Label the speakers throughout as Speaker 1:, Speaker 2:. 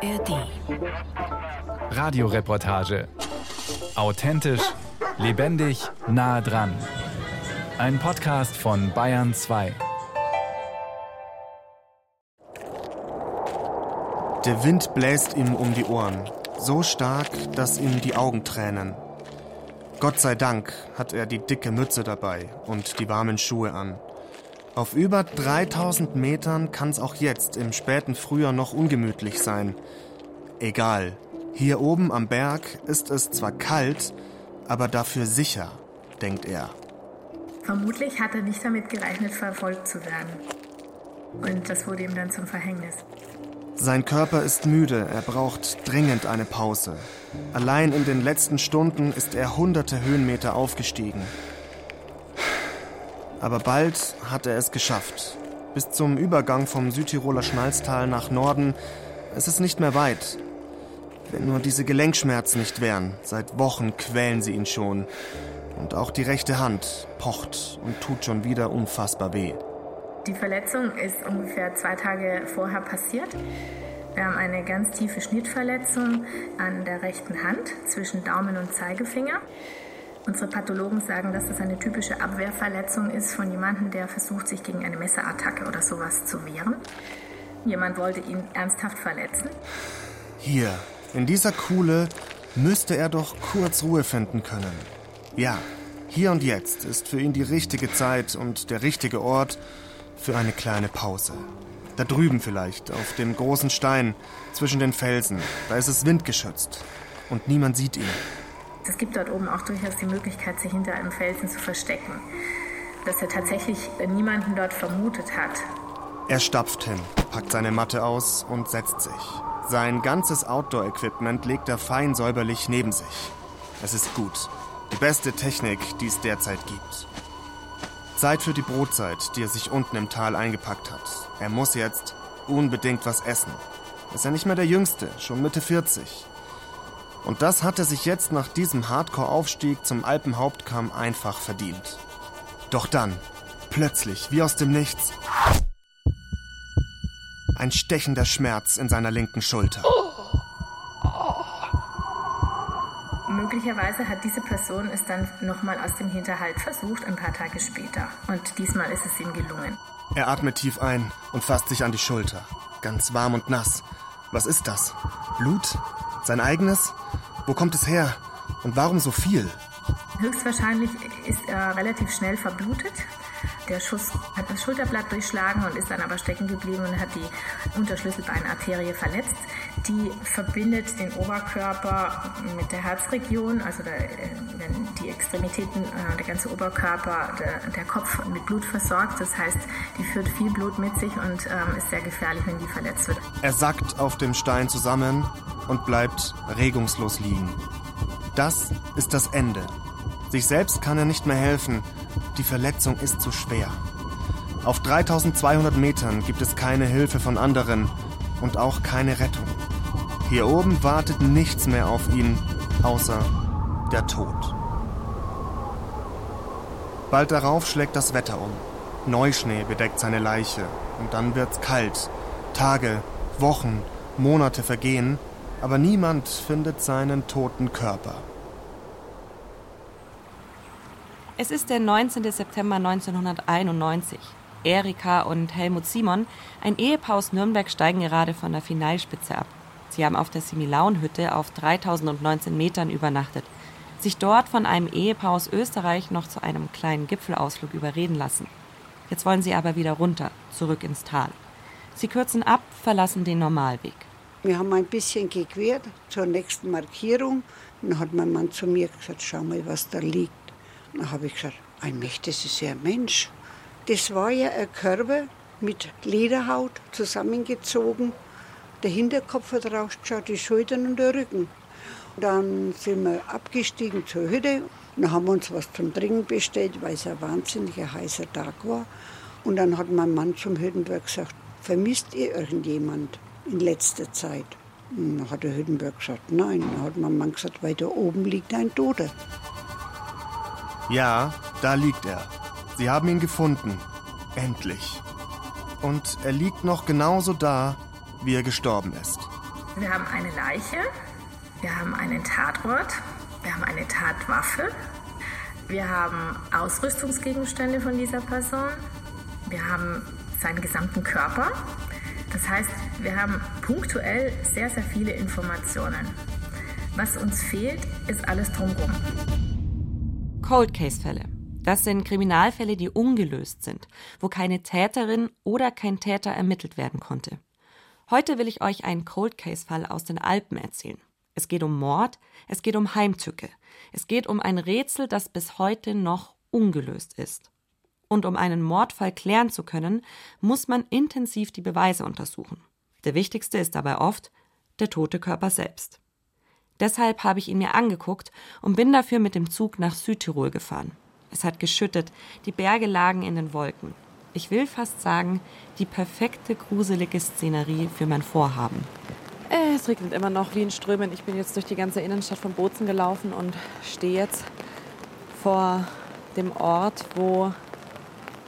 Speaker 1: ARD.
Speaker 2: Radioreportage. Authentisch, lebendig, nah dran. Ein Podcast von Bayern 2.
Speaker 3: Der Wind bläst ihm um die Ohren, so stark, dass ihm die Augen tränen. Gott sei Dank hat er die dicke Mütze dabei und die warmen Schuhe an. Auf über 3000 Metern kann es auch jetzt im späten Frühjahr noch ungemütlich sein. Egal, hier oben am Berg ist es zwar kalt, aber dafür sicher, denkt er.
Speaker 4: Vermutlich hat er nicht damit gerechnet, verfolgt zu werden. Und das wurde ihm dann zum Verhängnis.
Speaker 3: Sein Körper ist müde, er braucht dringend eine Pause. Allein in den letzten Stunden ist er hunderte Höhenmeter aufgestiegen. Aber bald hat er es geschafft. Bis zum Übergang vom Südtiroler Schnalztal nach Norden ist es nicht mehr weit. Wenn nur diese Gelenkschmerzen nicht wären, seit Wochen quälen sie ihn schon. Und auch die rechte Hand pocht und tut schon wieder unfassbar weh.
Speaker 4: Die Verletzung ist ungefähr zwei Tage vorher passiert. Wir haben eine ganz tiefe Schnittverletzung an der rechten Hand zwischen Daumen und Zeigefinger. Unsere Pathologen sagen, dass das eine typische Abwehrverletzung ist von jemandem, der versucht, sich gegen eine Messerattacke oder sowas zu wehren. Jemand wollte ihn ernsthaft verletzen.
Speaker 3: Hier, in dieser Kuhle, müsste er doch kurz Ruhe finden können. Ja, hier und jetzt ist für ihn die richtige Zeit und der richtige Ort für eine kleine Pause. Da drüben vielleicht, auf dem großen Stein zwischen den Felsen, da ist es windgeschützt und niemand sieht ihn.
Speaker 4: Es gibt dort oben auch durchaus die Möglichkeit, sich hinter einem Felsen zu verstecken. Dass er tatsächlich niemanden dort vermutet hat.
Speaker 3: Er stapft hin, packt seine Matte aus und setzt sich. Sein ganzes Outdoor-Equipment legt er fein säuberlich neben sich. Es ist gut. Die beste Technik, die es derzeit gibt. Zeit für die Brotzeit, die er sich unten im Tal eingepackt hat. Er muss jetzt unbedingt was essen. Ist er nicht mehr der Jüngste, schon Mitte 40. Und das hat er sich jetzt nach diesem Hardcore-Aufstieg zum Alpenhauptkamm einfach verdient. Doch dann, plötzlich, wie aus dem Nichts, ein stechender Schmerz in seiner linken Schulter.
Speaker 4: Möglicherweise hat diese Person es dann nochmal aus dem Hinterhalt versucht, ein paar Tage später. Und diesmal ist es ihm gelungen.
Speaker 3: Er atmet tief ein und fasst sich an die Schulter. Ganz warm und nass. Was ist das? Blut? Sein eigenes? Wo kommt es her? Und warum so viel?
Speaker 4: Höchstwahrscheinlich ist er relativ schnell verblutet. Der Schuss hat das Schulterblatt durchschlagen und ist dann aber stecken geblieben und hat die Unterschlüsselbeinarterie verletzt. Die verbindet den Oberkörper mit der Herzregion, also der, wenn die Extremitäten, äh, der ganze Oberkörper, der, der, Kopf mit Blut versorgt. Das heißt, die führt viel Blut mit sich und ähm, ist sehr gefährlich, wenn die verletzt wird.
Speaker 3: Er sackt auf dem Stein zusammen und bleibt regungslos liegen. Das ist das Ende. Sich selbst kann er nicht mehr helfen. Die Verletzung ist zu schwer. Auf 3200 Metern gibt es keine Hilfe von anderen und auch keine Rettung. Hier oben wartet nichts mehr auf ihn, außer der Tod. Bald darauf schlägt das Wetter um. Neuschnee bedeckt seine Leiche und dann wird's kalt. Tage, Wochen, Monate vergehen, aber niemand findet seinen toten Körper.
Speaker 5: Es ist der 19. September 1991. Erika und Helmut Simon, ein Ehepaar aus Nürnberg, steigen gerade von der Finalspitze ab. Sie haben auf der Similaunhütte auf 3019 Metern übernachtet, sich dort von einem Ehepaar aus Österreich noch zu einem kleinen Gipfelausflug überreden lassen. Jetzt wollen sie aber wieder runter, zurück ins Tal. Sie kürzen ab, verlassen den Normalweg.
Speaker 6: Wir haben ein bisschen gequert zur nächsten Markierung. Dann hat mein Mann zu mir gesagt, schau mal, was da liegt. Dann habe ich gesagt, ein Mensch, das ist ja ein Mensch. Das war ja ein Körper mit Lederhaut zusammengezogen. Der Hinterkopf hat rausgeschaut, die Schultern und der Rücken. Dann sind wir abgestiegen zur Hütte. Dann haben wir uns was zum Trinken bestellt, weil es ein wahnsinniger heißer Tag war. Und dann hat mein Mann zum Hüttenberg gesagt, vermisst ihr irgendjemand in letzter Zeit? Und dann hat der Hüttenberg gesagt, nein. Dann hat mein Mann gesagt, weil da oben liegt ein Toter.
Speaker 3: Ja, da liegt er. Sie haben ihn gefunden. Endlich. Und er liegt noch genauso da, wie er gestorben ist.
Speaker 7: Wir haben eine Leiche, wir haben einen Tatort, wir haben eine Tatwaffe, wir haben Ausrüstungsgegenstände von dieser Person, wir haben seinen gesamten Körper. Das heißt, wir haben punktuell sehr, sehr viele Informationen. Was uns fehlt, ist alles drumherum.
Speaker 5: Cold Case-Fälle. Das sind Kriminalfälle, die ungelöst sind, wo keine Täterin oder kein Täter ermittelt werden konnte. Heute will ich euch einen Cold Case-Fall aus den Alpen erzählen. Es geht um Mord, es geht um Heimtücke, es geht um ein Rätsel, das bis heute noch ungelöst ist. Und um einen Mordfall klären zu können, muss man intensiv die Beweise untersuchen. Der wichtigste ist dabei oft der tote Körper selbst. Deshalb habe ich ihn mir angeguckt und bin dafür mit dem Zug nach Südtirol gefahren. Es hat geschüttet, die Berge lagen in den Wolken. Ich will fast sagen, die perfekte gruselige Szenerie für mein Vorhaben.
Speaker 1: Äh, es regnet immer noch wie in Strömen. Ich bin jetzt durch die ganze Innenstadt von Bozen gelaufen und stehe jetzt vor dem Ort, wo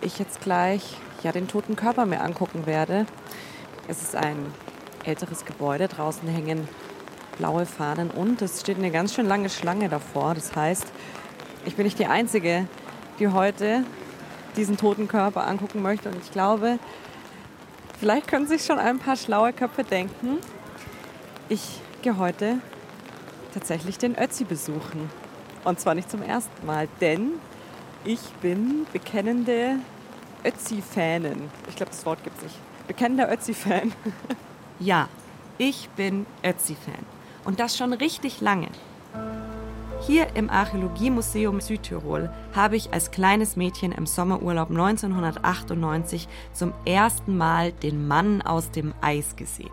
Speaker 1: ich jetzt gleich ja, den toten Körper mir angucken werde. Es ist ein älteres Gebäude. Draußen hängen blaue Fahnen und es steht eine ganz schön lange Schlange davor. Das heißt, ich bin nicht die Einzige, die heute diesen toten Körper angucken möchte. Und ich glaube, vielleicht können sich schon ein paar schlaue Köpfe denken. Ich gehe heute tatsächlich den Ötzi besuchen. Und zwar nicht zum ersten Mal, denn ich bin bekennende Ötzi-Fanin. Ich glaube, das Wort gibt es nicht. Bekennender Ötzi-Fan.
Speaker 5: Ja, ich bin Ötzi-Fan. Und das schon richtig lange. Hier im Archäologiemuseum Südtirol habe ich als kleines Mädchen im Sommerurlaub 1998 zum ersten Mal den Mann aus dem Eis gesehen.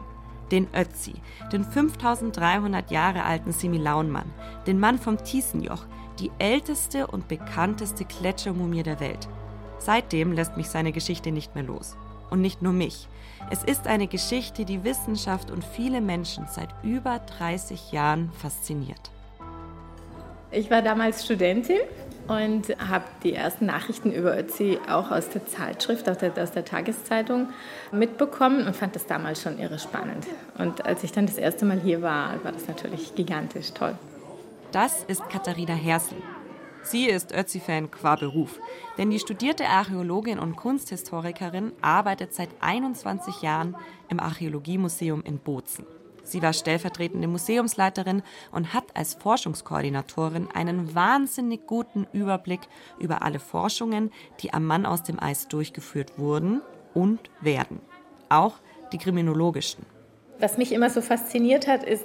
Speaker 5: Den Ötzi, den 5300 Jahre alten Similaunmann, den Mann vom Tiesenjoch, die älteste und bekannteste Gletschermumie der Welt. Seitdem lässt mich seine Geschichte nicht mehr los. Und nicht nur mich. Es ist eine Geschichte, die Wissenschaft und viele Menschen seit über 30 Jahren fasziniert.
Speaker 4: Ich war damals Studentin und habe die ersten Nachrichten über Ötzi auch aus der Zeitschrift, aus der, aus der, Tageszeitung mitbekommen und fand das damals schon irre spannend. Und als ich dann das erste Mal hier war, war das natürlich gigantisch toll.
Speaker 5: Das ist Katharina Hersel. Sie ist Ötzi-Fan qua Beruf, denn die studierte Archäologin und Kunsthistorikerin arbeitet seit 21 Jahren im Archäologiemuseum in Bozen. Sie war stellvertretende Museumsleiterin und hat als Forschungskoordinatorin einen wahnsinnig guten Überblick über alle Forschungen, die am Mann aus dem Eis durchgeführt wurden und werden. Auch die kriminologischen.
Speaker 4: Was mich immer so fasziniert hat, ist,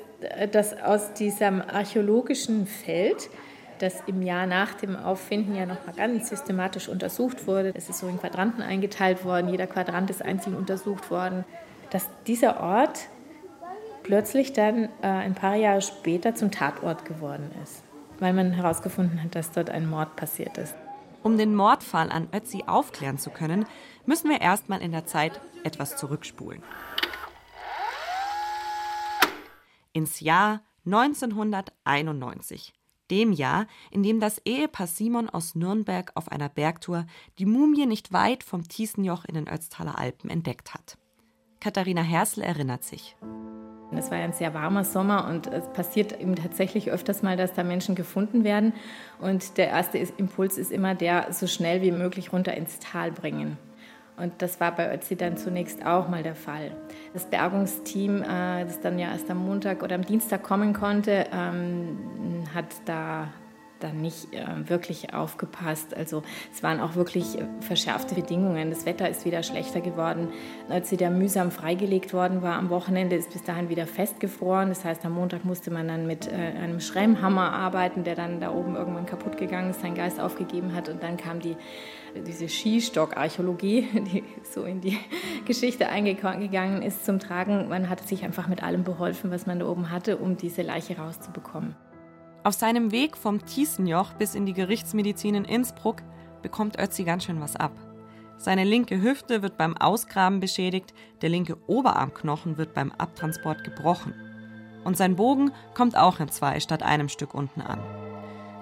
Speaker 4: dass aus diesem archäologischen Feld, das im Jahr nach dem Auffinden ja nochmal ganz systematisch untersucht wurde, es ist so in Quadranten eingeteilt worden, jeder Quadrant ist einzeln untersucht worden, dass dieser Ort plötzlich dann äh, ein paar Jahre später zum Tatort geworden ist, weil man herausgefunden hat, dass dort ein Mord passiert ist.
Speaker 5: Um den Mordfall an Ötzi aufklären zu können, müssen wir erstmal in der Zeit etwas zurückspulen. Ins Jahr 1991, dem Jahr, in dem das Ehepaar Simon aus Nürnberg auf einer Bergtour die Mumie nicht weit vom Tiesenjoch in den Ötztaler Alpen entdeckt hat. Katharina Hersel erinnert sich.
Speaker 4: Es war ein sehr warmer Sommer und es passiert eben tatsächlich öfters mal, dass da Menschen gefunden werden. Und der erste Impuls ist immer der, so schnell wie möglich runter ins Tal bringen. Und das war bei Ötzi dann zunächst auch mal der Fall. Das Bergungsteam, äh, das dann ja erst am Montag oder am Dienstag kommen konnte, ähm, hat da dann nicht äh, wirklich aufgepasst. Also es waren auch wirklich verschärfte Bedingungen. Das Wetter ist wieder schlechter geworden. Sie da mühsam freigelegt worden war am Wochenende, ist bis dahin wieder festgefroren. Das heißt, am Montag musste man dann mit äh, einem Schrämhammer arbeiten, der dann da oben irgendwann kaputt gegangen ist, seinen Geist aufgegeben hat. Und dann kam die, diese Skistock-Archäologie, die so in die Geschichte eingegangen ist, zum Tragen. Man hat sich einfach mit allem beholfen, was man da oben hatte, um diese Leiche rauszubekommen.
Speaker 5: Auf seinem Weg vom Tiesenjoch bis in die Gerichtsmedizin in Innsbruck bekommt Ötzi ganz schön was ab. Seine linke Hüfte wird beim Ausgraben beschädigt, der linke Oberarmknochen wird beim Abtransport gebrochen. Und sein Bogen kommt auch in zwei statt einem Stück unten an.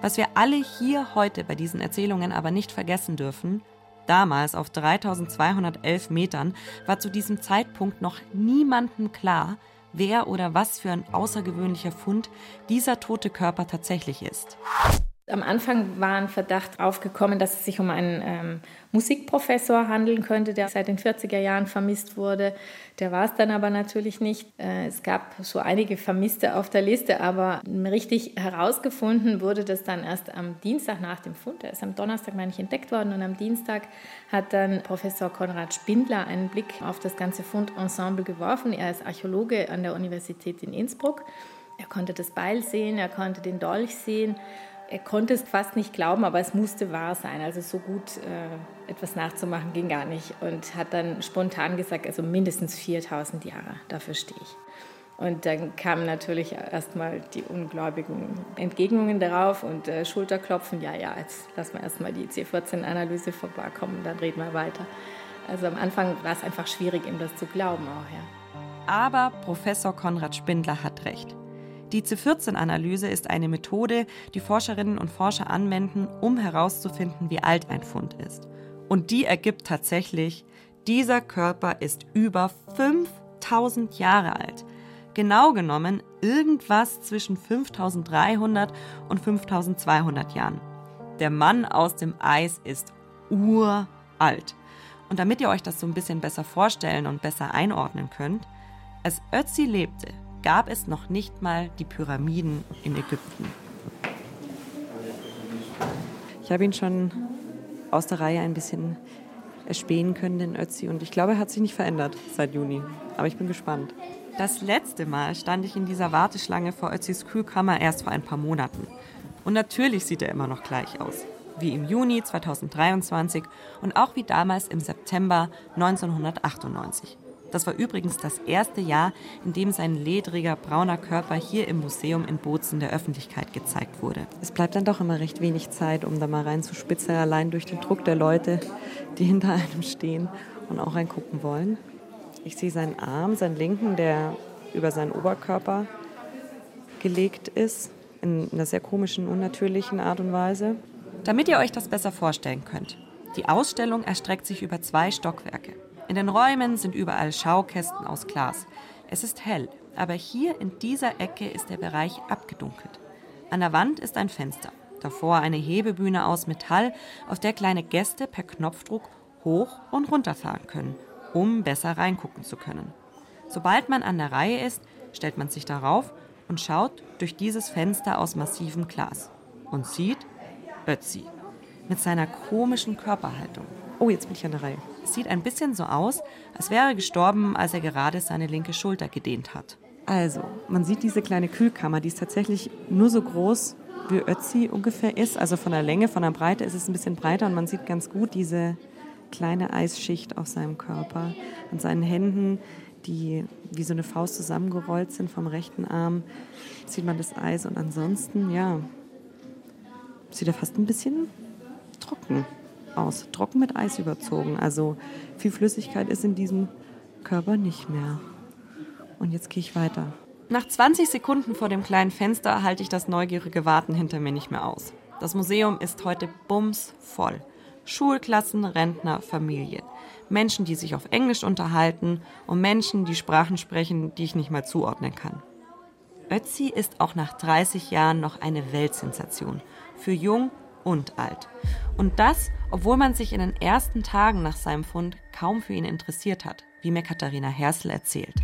Speaker 5: Was wir alle hier heute bei diesen Erzählungen aber nicht vergessen dürfen, damals auf 3211 Metern war zu diesem Zeitpunkt noch niemandem klar, wer oder was für ein außergewöhnlicher Fund dieser tote Körper tatsächlich ist.
Speaker 4: Am Anfang war ein Verdacht aufgekommen, dass es sich um einen ähm, Musikprofessor handeln könnte, der seit den 40er Jahren vermisst wurde. Der war es dann aber natürlich nicht. Äh, es gab so einige Vermisste auf der Liste, aber richtig herausgefunden wurde das dann erst am Dienstag nach dem Fund. Er ist am Donnerstag, meine ich, entdeckt worden und am Dienstag hat dann Professor Konrad Spindler einen Blick auf das ganze Fundensemble geworfen. Er ist Archäologe an der Universität in Innsbruck. Er konnte das Beil sehen, er konnte den Dolch sehen er konnte es fast nicht glauben, aber es musste wahr sein. Also so gut äh, etwas nachzumachen ging gar nicht. Und hat dann spontan gesagt, also mindestens 4000 Jahre, dafür stehe ich. Und dann kamen natürlich erstmal die ungläubigen Entgegnungen darauf und äh, Schulterklopfen. Ja, ja, jetzt lassen wir erstmal die C14-Analyse vorbeikommen, dann reden wir weiter. Also am Anfang war es einfach schwierig, ihm das zu glauben auch, ja.
Speaker 5: Aber Professor Konrad Spindler hat recht. Die C14-Analyse ist eine Methode, die Forscherinnen und Forscher anwenden, um herauszufinden, wie alt ein Fund ist. Und die ergibt tatsächlich, dieser Körper ist über 5000 Jahre alt. Genau genommen irgendwas zwischen 5300 und 5200 Jahren. Der Mann aus dem Eis ist uralt. Und damit ihr euch das so ein bisschen besser vorstellen und besser einordnen könnt, als Ötzi lebte, gab es noch nicht mal die Pyramiden in Ägypten.
Speaker 1: Ich habe ihn schon aus der Reihe ein bisschen erspähen können, den Ötzi. Und ich glaube, er hat sich nicht verändert seit Juni. Aber ich bin gespannt.
Speaker 5: Das letzte Mal stand ich in dieser Warteschlange vor Ötzis Kühlkammer erst vor ein paar Monaten. Und natürlich sieht er immer noch gleich aus. Wie im Juni 2023 und auch wie damals im September 1998. Das war übrigens das erste Jahr, in dem sein ledriger brauner Körper hier im Museum in Bozen der Öffentlichkeit gezeigt wurde.
Speaker 1: Es bleibt dann doch immer recht wenig Zeit, um da mal reinzuspitzen, allein durch den Druck der Leute, die hinter einem stehen und auch reingucken wollen. Ich sehe seinen Arm, seinen linken, der über seinen Oberkörper gelegt ist, in einer sehr komischen, unnatürlichen Art und Weise.
Speaker 5: Damit ihr euch das besser vorstellen könnt. Die Ausstellung erstreckt sich über zwei Stockwerke. In den Räumen sind überall Schaukästen aus Glas. Es ist hell, aber hier in dieser Ecke ist der Bereich abgedunkelt. An der Wand ist ein Fenster, davor eine Hebebühne aus Metall, auf der kleine Gäste per Knopfdruck hoch und runter fahren können, um besser reingucken zu können. Sobald man an der Reihe ist, stellt man sich darauf und schaut durch dieses Fenster aus massivem Glas und sieht Ötzi mit seiner komischen Körperhaltung.
Speaker 1: Oh, jetzt bin ich an der Reihe.
Speaker 5: Es sieht ein bisschen so aus, als wäre er gestorben, als er gerade seine linke Schulter gedehnt hat.
Speaker 1: Also, man sieht diese kleine Kühlkammer, die ist tatsächlich nur so groß, wie Ötzi ungefähr ist. Also von der Länge, von der Breite ist es ein bisschen breiter und man sieht ganz gut diese kleine Eisschicht auf seinem Körper. An seinen Händen, die wie so eine Faust zusammengerollt sind vom rechten Arm, sieht man das Eis. Und ansonsten, ja, sieht er fast ein bisschen trocken aus, trocken mit Eis überzogen. Also viel Flüssigkeit ist in diesem Körper nicht mehr. Und jetzt gehe ich weiter.
Speaker 5: Nach 20 Sekunden vor dem kleinen Fenster halte ich das neugierige Warten hinter mir nicht mehr aus. Das Museum ist heute bumsvoll. Schulklassen, Rentner, Familie. Menschen, die sich auf Englisch unterhalten und Menschen, die Sprachen sprechen, die ich nicht mal zuordnen kann. Ötzi ist auch nach 30 Jahren noch eine Weltsensation. Für jung und alt. Und das, obwohl man sich in den ersten Tagen nach seinem Fund kaum für ihn interessiert hat, wie mir Katharina Hersel erzählt.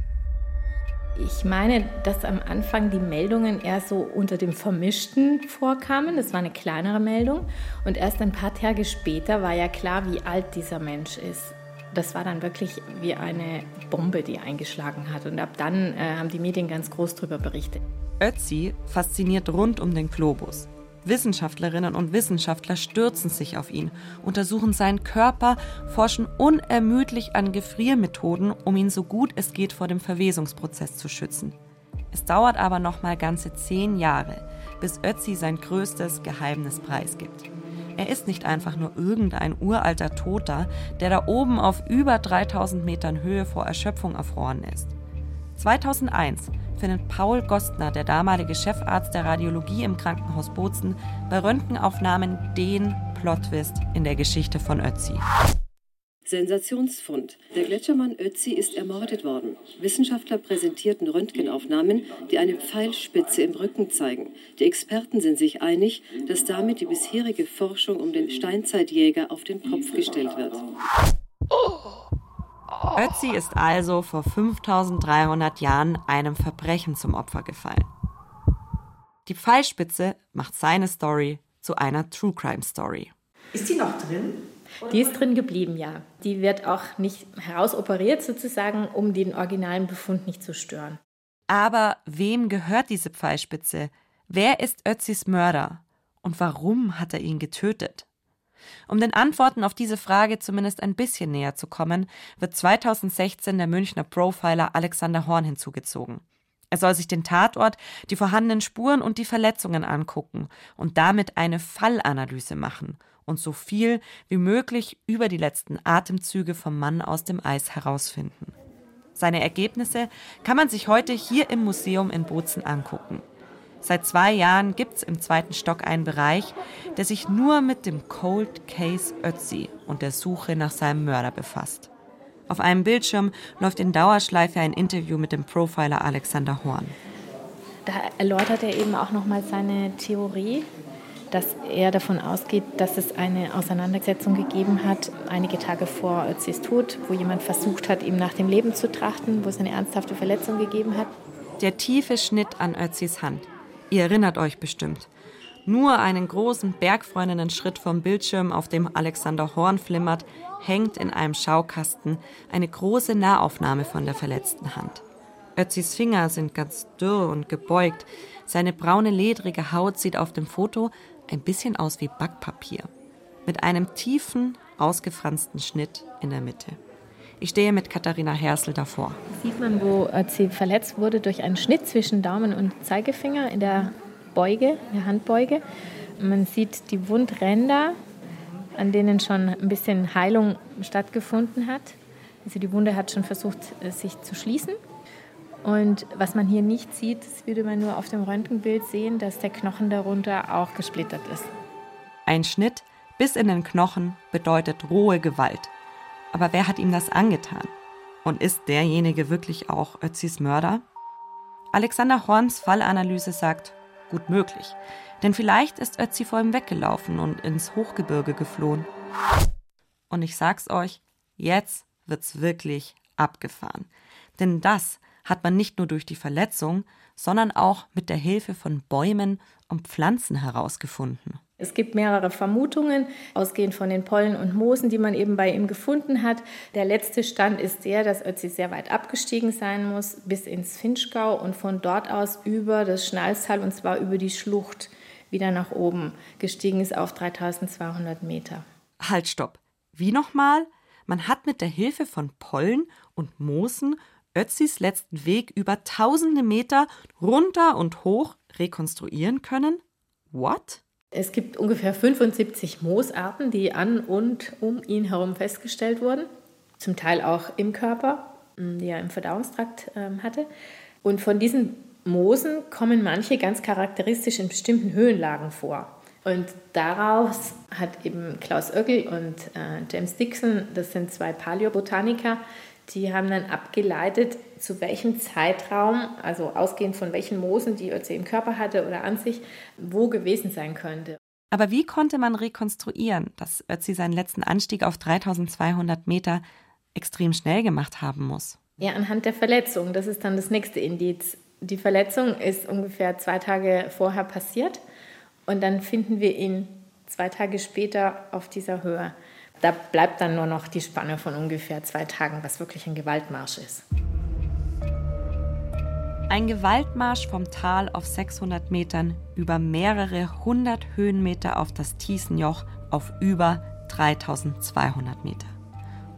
Speaker 4: Ich meine, dass am Anfang die Meldungen eher so unter dem Vermischten vorkamen. Das war eine kleinere Meldung. Und erst ein paar Tage später war ja klar, wie alt dieser Mensch ist. Das war dann wirklich wie eine Bombe, die eingeschlagen hat. Und ab dann äh, haben die Medien ganz groß darüber berichtet.
Speaker 5: Ötzi fasziniert rund um den Globus. Wissenschaftlerinnen und Wissenschaftler stürzen sich auf ihn, untersuchen seinen Körper, forschen unermüdlich an Gefriermethoden, um ihn so gut es geht vor dem Verwesungsprozess zu schützen. Es dauert aber noch mal ganze zehn Jahre, bis Ötzi sein größtes Geheimnis preisgibt. Er ist nicht einfach nur irgendein uralter Toter, der da oben auf über 3000 Metern Höhe vor Erschöpfung erfroren ist. 2001 findet Paul Gostner, der damalige Chefarzt der Radiologie im Krankenhaus Bozen, bei Röntgenaufnahmen den Plotwist in der Geschichte von Ötzi.
Speaker 8: Sensationsfund. Der Gletschermann Ötzi ist ermordet worden. Wissenschaftler präsentierten Röntgenaufnahmen, die eine Pfeilspitze im Rücken zeigen. Die Experten sind sich einig, dass damit die bisherige Forschung um den Steinzeitjäger auf den Kopf gestellt wird.
Speaker 5: Ötzi ist also vor 5300 Jahren einem Verbrechen zum Opfer gefallen. Die Pfeilspitze macht seine Story zu einer True Crime Story.
Speaker 1: Ist die noch drin?
Speaker 4: Die ist drin geblieben, ja. Die wird auch nicht herausoperiert sozusagen, um den originalen Befund nicht zu stören.
Speaker 5: Aber wem gehört diese Pfeilspitze? Wer ist Ötzis Mörder? Und warum hat er ihn getötet? Um den Antworten auf diese Frage zumindest ein bisschen näher zu kommen, wird 2016 der Münchner Profiler Alexander Horn hinzugezogen. Er soll sich den Tatort, die vorhandenen Spuren und die Verletzungen angucken und damit eine Fallanalyse machen und so viel wie möglich über die letzten Atemzüge vom Mann aus dem Eis herausfinden. Seine Ergebnisse kann man sich heute hier im Museum in Bozen angucken. Seit zwei Jahren gibt es im zweiten Stock einen Bereich, der sich nur mit dem Cold Case Ötzi und der Suche nach seinem Mörder befasst. Auf einem Bildschirm läuft in Dauerschleife ein Interview mit dem Profiler Alexander Horn.
Speaker 4: Da erläutert er eben auch nochmal seine Theorie, dass er davon ausgeht, dass es eine Auseinandersetzung gegeben hat, einige Tage vor Özis Tod, wo jemand versucht hat, ihm nach dem Leben zu trachten, wo es eine ernsthafte Verletzung gegeben hat.
Speaker 5: Der tiefe Schnitt an Özis Hand. Ihr erinnert euch bestimmt. Nur einen großen bergfreundenden Schritt vom Bildschirm, auf dem Alexander Horn flimmert, hängt in einem Schaukasten eine große Nahaufnahme von der verletzten Hand. Özis Finger sind ganz dürr und gebeugt. Seine braune, ledrige Haut sieht auf dem Foto ein bisschen aus wie Backpapier, mit einem tiefen, ausgefransten Schnitt in der Mitte. Ich stehe mit Katharina Hersel davor.
Speaker 4: Sieht man, wo sie verletzt wurde durch einen Schnitt zwischen Daumen und Zeigefinger in der Beuge, in der Handbeuge. Man sieht die Wundränder, an denen schon ein bisschen Heilung stattgefunden hat. Also die Wunde hat schon versucht, sich zu schließen. Und was man hier nicht sieht, das würde man nur auf dem Röntgenbild sehen, dass der Knochen darunter auch gesplittert ist.
Speaker 5: Ein Schnitt bis in den Knochen bedeutet rohe Gewalt. Aber wer hat ihm das angetan? Und ist derjenige wirklich auch Ötzis Mörder? Alexander Horns Fallanalyse sagt, gut möglich. Denn vielleicht ist Ötzi vor ihm weggelaufen und ins Hochgebirge geflohen. Und ich sag's euch, jetzt wird's wirklich abgefahren. Denn das hat man nicht nur durch die Verletzung, sondern auch mit der Hilfe von Bäumen und Pflanzen herausgefunden.
Speaker 4: Es gibt mehrere Vermutungen, ausgehend von den Pollen und Moosen, die man eben bei ihm gefunden hat. Der letzte Stand ist der, dass Ötzi sehr weit abgestiegen sein muss, bis ins Finchgau und von dort aus über das Schnalztal und zwar über die Schlucht wieder nach oben gestiegen ist auf 3200 Meter.
Speaker 5: Halt, stopp. Wie nochmal? Man hat mit der Hilfe von Pollen und Moosen Ötzis letzten Weg über tausende Meter runter und hoch rekonstruieren können? What?
Speaker 4: Es gibt ungefähr 75 Moosarten, die an und um ihn herum festgestellt wurden. Zum Teil auch im Körper, mm, die er im Verdauungstrakt ähm, hatte. Und von diesen Moosen kommen manche ganz charakteristisch in bestimmten Höhenlagen vor. Und daraus hat eben Klaus Oeggl und äh, James Dixon, das sind zwei Paläobotaniker, die haben dann abgeleitet, zu welchem Zeitraum, also ausgehend von welchen Moosen die Ötzi im Körper hatte oder an sich, wo gewesen sein könnte.
Speaker 5: Aber wie konnte man rekonstruieren, dass Ötzi seinen letzten Anstieg auf 3200 Meter extrem schnell gemacht haben muss?
Speaker 4: Ja, anhand der Verletzung. Das ist dann das nächste Indiz. Die Verletzung ist ungefähr zwei Tage vorher passiert und dann finden wir ihn zwei Tage später auf dieser Höhe. Da bleibt dann nur noch die Spanne von ungefähr zwei Tagen, was wirklich ein Gewaltmarsch ist.
Speaker 5: Ein Gewaltmarsch vom Tal auf 600 Metern über mehrere hundert Höhenmeter auf das Thiesenjoch auf über 3200 Meter.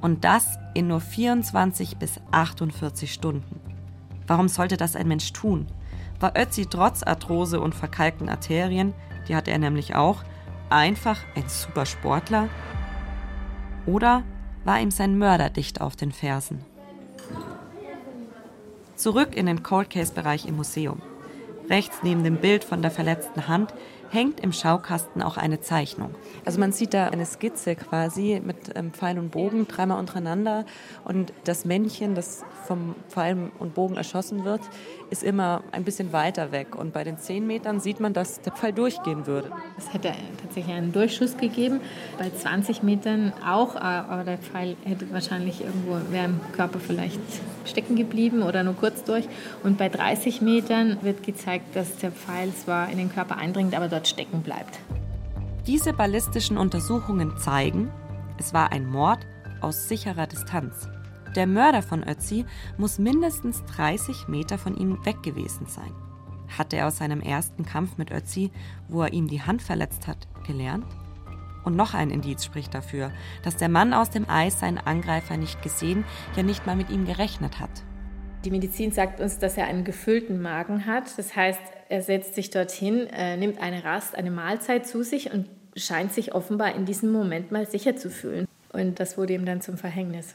Speaker 5: Und das in nur 24 bis 48 Stunden. Warum sollte das ein Mensch tun? War Ötzi trotz Arthrose und verkalkten Arterien, die hatte er nämlich auch, einfach ein Supersportler, oder war ihm sein Mörder dicht auf den Fersen? Zurück in den Cold Case Bereich im Museum. Rechts neben dem Bild von der verletzten Hand hängt im Schaukasten auch eine Zeichnung.
Speaker 1: Also man sieht da eine Skizze quasi mit ähm, Pfeil und Bogen dreimal untereinander und das Männchen, das vom Pfeil und Bogen erschossen wird, ist immer ein bisschen weiter weg und bei den 10 Metern sieht man, dass der Pfeil durchgehen würde.
Speaker 4: Es hätte tatsächlich einen Durchschuss gegeben, bei 20 Metern auch, aber der Pfeil hätte wahrscheinlich irgendwo, wäre im Körper vielleicht stecken geblieben oder nur kurz durch und bei 30 Metern wird gezeigt, dass der Pfeil zwar in den Körper eindringt, aber dort stecken bleibt.
Speaker 5: Diese ballistischen Untersuchungen zeigen, es war ein Mord aus sicherer Distanz. Der Mörder von Ötzi muss mindestens 30 Meter von ihm weg gewesen sein. Hatte er aus seinem ersten Kampf mit Ötzi, wo er ihm die Hand verletzt hat, gelernt? Und noch ein Indiz spricht dafür, dass der Mann aus dem Eis seinen Angreifer nicht gesehen, ja nicht mal mit ihm gerechnet hat.
Speaker 4: Die Medizin sagt uns, dass er einen gefüllten Magen hat. Das heißt, er setzt sich dorthin, äh, nimmt eine Rast, eine Mahlzeit zu sich und scheint sich offenbar in diesem Moment mal sicher zu fühlen. Und das wurde ihm dann zum Verhängnis.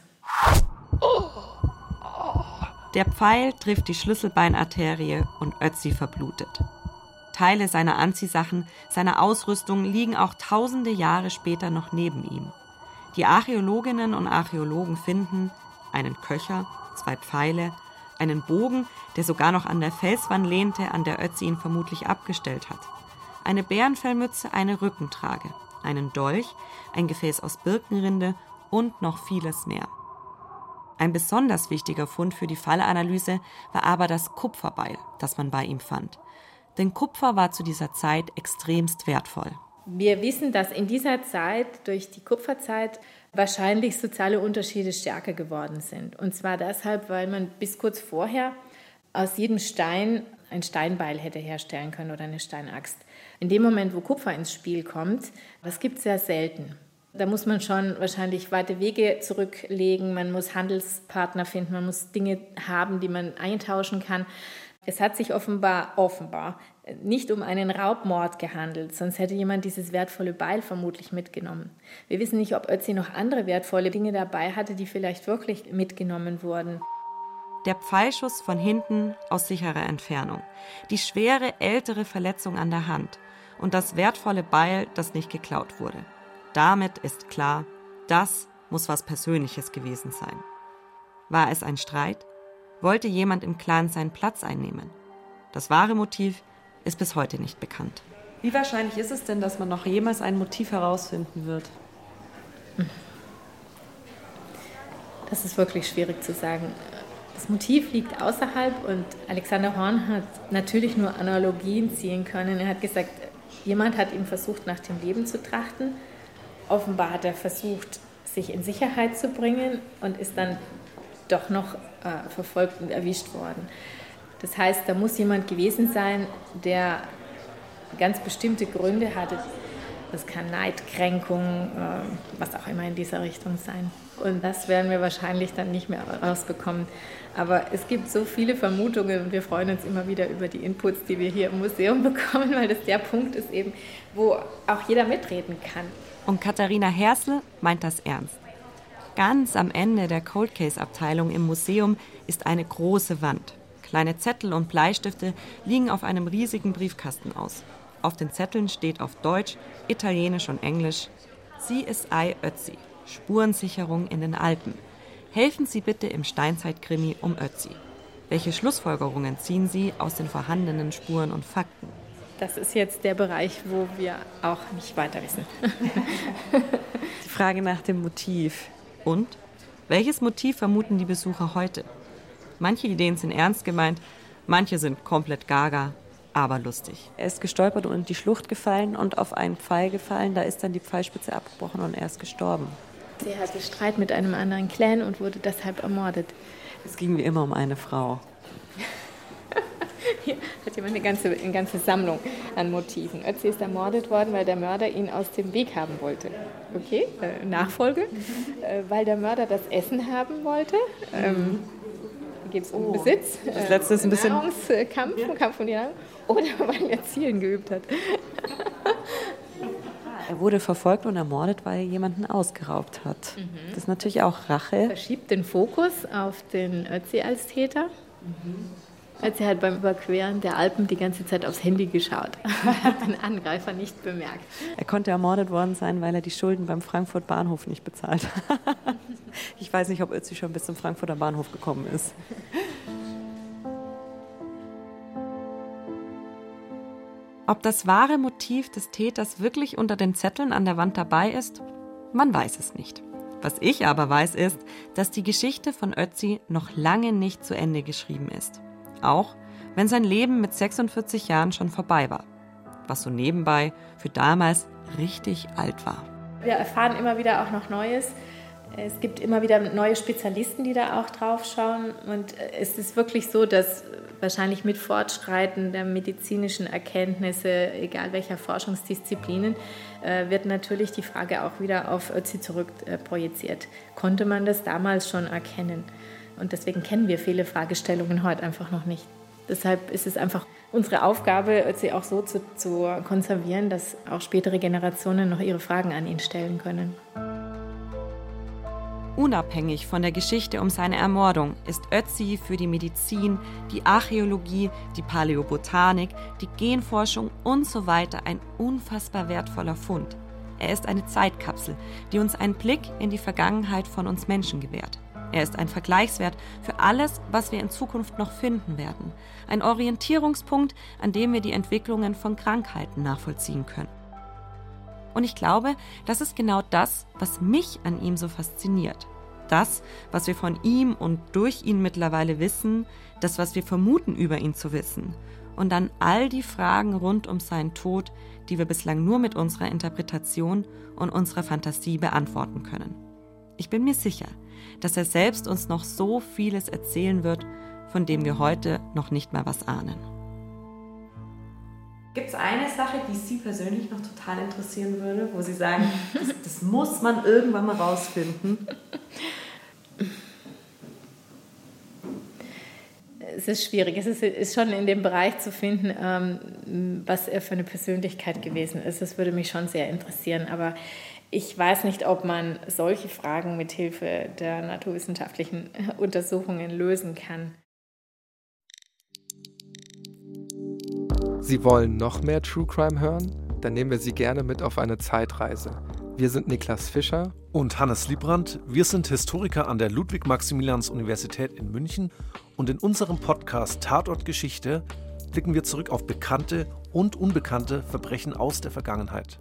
Speaker 5: Der Pfeil trifft die Schlüsselbeinarterie und Ötzi verblutet. Teile seiner Anziehsachen, seiner Ausrüstung liegen auch tausende Jahre später noch neben ihm. Die Archäologinnen und Archäologen finden einen Köcher, zwei Pfeile, einen Bogen, der sogar noch an der Felswand lehnte, an der Ötzi ihn vermutlich abgestellt hat eine Bärenfellmütze, eine Rückentrage, einen Dolch, ein Gefäß aus Birkenrinde und noch vieles mehr. Ein besonders wichtiger Fund für die Fallanalyse war aber das Kupferbeil, das man bei ihm fand. Denn Kupfer war zu dieser Zeit extremst wertvoll.
Speaker 4: Wir wissen, dass in dieser Zeit, durch die Kupferzeit, wahrscheinlich soziale Unterschiede stärker geworden sind. Und zwar deshalb, weil man bis kurz vorher aus jedem Stein ein Steinbeil hätte herstellen können oder eine Steinaxt. In dem Moment, wo Kupfer ins Spiel kommt, das gibt es sehr selten. Da muss man schon wahrscheinlich weite Wege zurücklegen, man muss Handelspartner finden, man muss Dinge haben, die man eintauschen kann. Es hat sich offenbar, offenbar nicht um einen Raubmord gehandelt, sonst hätte jemand dieses wertvolle Beil vermutlich mitgenommen. Wir wissen nicht, ob Ötzi noch andere wertvolle Dinge dabei hatte, die vielleicht wirklich mitgenommen wurden.
Speaker 5: Der Pfeilschuss von hinten aus sicherer Entfernung, die schwere ältere Verletzung an der Hand und das wertvolle Beil, das nicht geklaut wurde. Damit ist klar, das muss was Persönliches gewesen sein. War es ein Streit? Wollte jemand im Clan seinen Platz einnehmen? Das wahre Motiv ist bis heute nicht bekannt.
Speaker 1: Wie wahrscheinlich ist es denn, dass man noch jemals ein Motiv herausfinden wird?
Speaker 4: Das ist wirklich schwierig zu sagen. Das Motiv liegt außerhalb und Alexander Horn hat natürlich nur Analogien ziehen können. Er hat gesagt, jemand hat ihm versucht, nach dem Leben zu trachten. Offenbar hat er versucht, sich in Sicherheit zu bringen und ist dann doch noch äh, verfolgt und erwischt worden. Das heißt, da muss jemand gewesen sein, der ganz bestimmte Gründe hatte. Das kann Neidkränkung, äh, was auch immer in dieser Richtung sein. Und das werden wir wahrscheinlich dann nicht mehr rausbekommen. Aber es gibt so viele Vermutungen und wir freuen uns immer wieder über die Inputs, die wir hier im Museum bekommen, weil das der Punkt ist eben, wo auch jeder mitreden kann.
Speaker 5: Und Katharina Hersel meint das ernst. Ganz am Ende der Cold Case Abteilung im Museum ist eine große Wand. Kleine Zettel und Bleistifte liegen auf einem riesigen Briefkasten aus. Auf den Zetteln steht auf Deutsch, Italienisch und Englisch CSI Ötzi, Spurensicherung in den Alpen. Helfen Sie bitte im Steinzeitkrimi um Ötzi. Welche Schlussfolgerungen ziehen Sie aus den vorhandenen Spuren und Fakten?
Speaker 4: Das ist jetzt der Bereich, wo wir auch nicht weiter wissen.
Speaker 1: Die Frage nach dem Motiv.
Speaker 5: Und? Welches Motiv vermuten die Besucher heute? Manche Ideen sind ernst gemeint, manche sind komplett gaga, aber lustig.
Speaker 1: Er ist gestolpert und in die Schlucht gefallen und auf einen Pfeil gefallen. Da ist dann die Pfeilspitze abgebrochen und er ist gestorben.
Speaker 4: Sie hatte Streit mit einem anderen Clan und wurde deshalb ermordet.
Speaker 1: Es ging wie immer um eine Frau.
Speaker 4: Hier hat jemand eine ganze, eine ganze Sammlung an Motiven. Ötzi ist ermordet worden, weil der Mörder ihn aus dem Weg haben wollte. Okay, äh, Nachfolge. Äh, weil der Mörder das Essen haben wollte. Ähm, Geht es um oh, Besitz?
Speaker 1: Das letzte ist ein bisschen.
Speaker 4: Nahrungskampf, ja. Kampf um die Nahrung. Oder weil er Zielen geübt hat.
Speaker 1: Er wurde verfolgt und ermordet, weil er jemanden ausgeraubt hat. Mhm. Das ist natürlich auch Rache.
Speaker 4: Verschiebt den Fokus auf den Ötzi als Täter. Mhm. Hat sie halt beim Überqueren der Alpen die ganze Zeit aufs Handy geschaut und hat den Angreifer nicht bemerkt.
Speaker 1: Er konnte ermordet worden sein, weil er die Schulden beim Frankfurt Bahnhof nicht bezahlt hat. ich weiß nicht, ob Ötzi schon bis zum Frankfurter Bahnhof gekommen ist.
Speaker 5: Ob das wahre Motiv des Täters wirklich unter den Zetteln an der Wand dabei ist, man weiß es nicht. Was ich aber weiß ist, dass die Geschichte von Ötzi noch lange nicht zu Ende geschrieben ist. Auch wenn sein Leben mit 46 Jahren schon vorbei war. Was so nebenbei für damals richtig alt war.
Speaker 4: Wir erfahren immer wieder auch noch Neues. Es gibt immer wieder neue Spezialisten, die da auch drauf schauen. Und es ist wirklich so, dass wahrscheinlich mit Fortschreiten der medizinischen Erkenntnisse, egal welcher Forschungsdisziplinen, äh, wird natürlich die Frage auch wieder auf Ötzi zurückprojiziert. Konnte man das damals schon erkennen? Und deswegen kennen wir viele Fragestellungen heute einfach noch nicht. Deshalb ist es einfach unsere Aufgabe, Ötzi auch so zu, zu konservieren, dass auch spätere Generationen noch ihre Fragen an ihn stellen können.
Speaker 5: Unabhängig von der Geschichte um seine Ermordung ist Ötzi für die Medizin, die Archäologie, die Paläobotanik, die Genforschung und so weiter ein unfassbar wertvoller Fund. Er ist eine Zeitkapsel, die uns einen Blick in die Vergangenheit von uns Menschen gewährt. Er ist ein Vergleichswert für alles, was wir in Zukunft noch finden werden. Ein Orientierungspunkt, an dem wir die Entwicklungen von Krankheiten nachvollziehen können. Und ich glaube, das ist genau das, was mich an ihm so fasziniert. Das, was wir von ihm und durch ihn mittlerweile wissen, das, was wir vermuten über ihn zu wissen. Und dann all die Fragen rund um seinen Tod, die wir bislang nur mit unserer Interpretation und unserer Fantasie beantworten können. Ich bin mir sicher, dass er selbst uns noch so vieles erzählen wird, von dem wir heute noch nicht mal was ahnen.
Speaker 1: Gibt es eine Sache, die Sie persönlich noch total interessieren würde, wo Sie sagen, das, das muss man irgendwann mal rausfinden?
Speaker 4: Es ist schwierig. Es ist, ist, schon in dem Bereich zu finden, ähm, was er für eine Persönlichkeit gewesen ist. Das würde mich schon sehr interessieren. Aber ich weiß nicht, ob man solche Fragen mit Hilfe der naturwissenschaftlichen Untersuchungen lösen kann.
Speaker 9: Sie wollen noch mehr True Crime hören? Dann nehmen wir Sie gerne mit auf eine Zeitreise. Wir sind Niklas Fischer
Speaker 10: und Hannes Liebrandt. Wir sind Historiker an der Ludwig-Maximilians-Universität in München und in unserem Podcast Tatort Geschichte blicken wir zurück auf bekannte und unbekannte Verbrechen aus der Vergangenheit.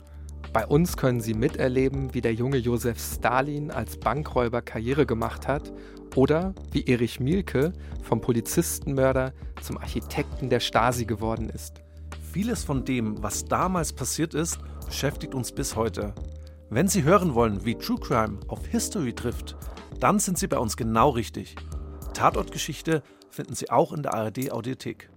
Speaker 9: Bei uns können Sie miterleben, wie der junge Josef Stalin als Bankräuber Karriere gemacht hat oder wie Erich Mielke vom Polizistenmörder zum Architekten der Stasi geworden ist.
Speaker 10: Vieles von dem, was damals passiert ist, beschäftigt uns bis heute. Wenn Sie hören wollen, wie True Crime auf History trifft, dann sind Sie bei uns genau richtig. Tatortgeschichte finden Sie auch in der ARD Audiothek.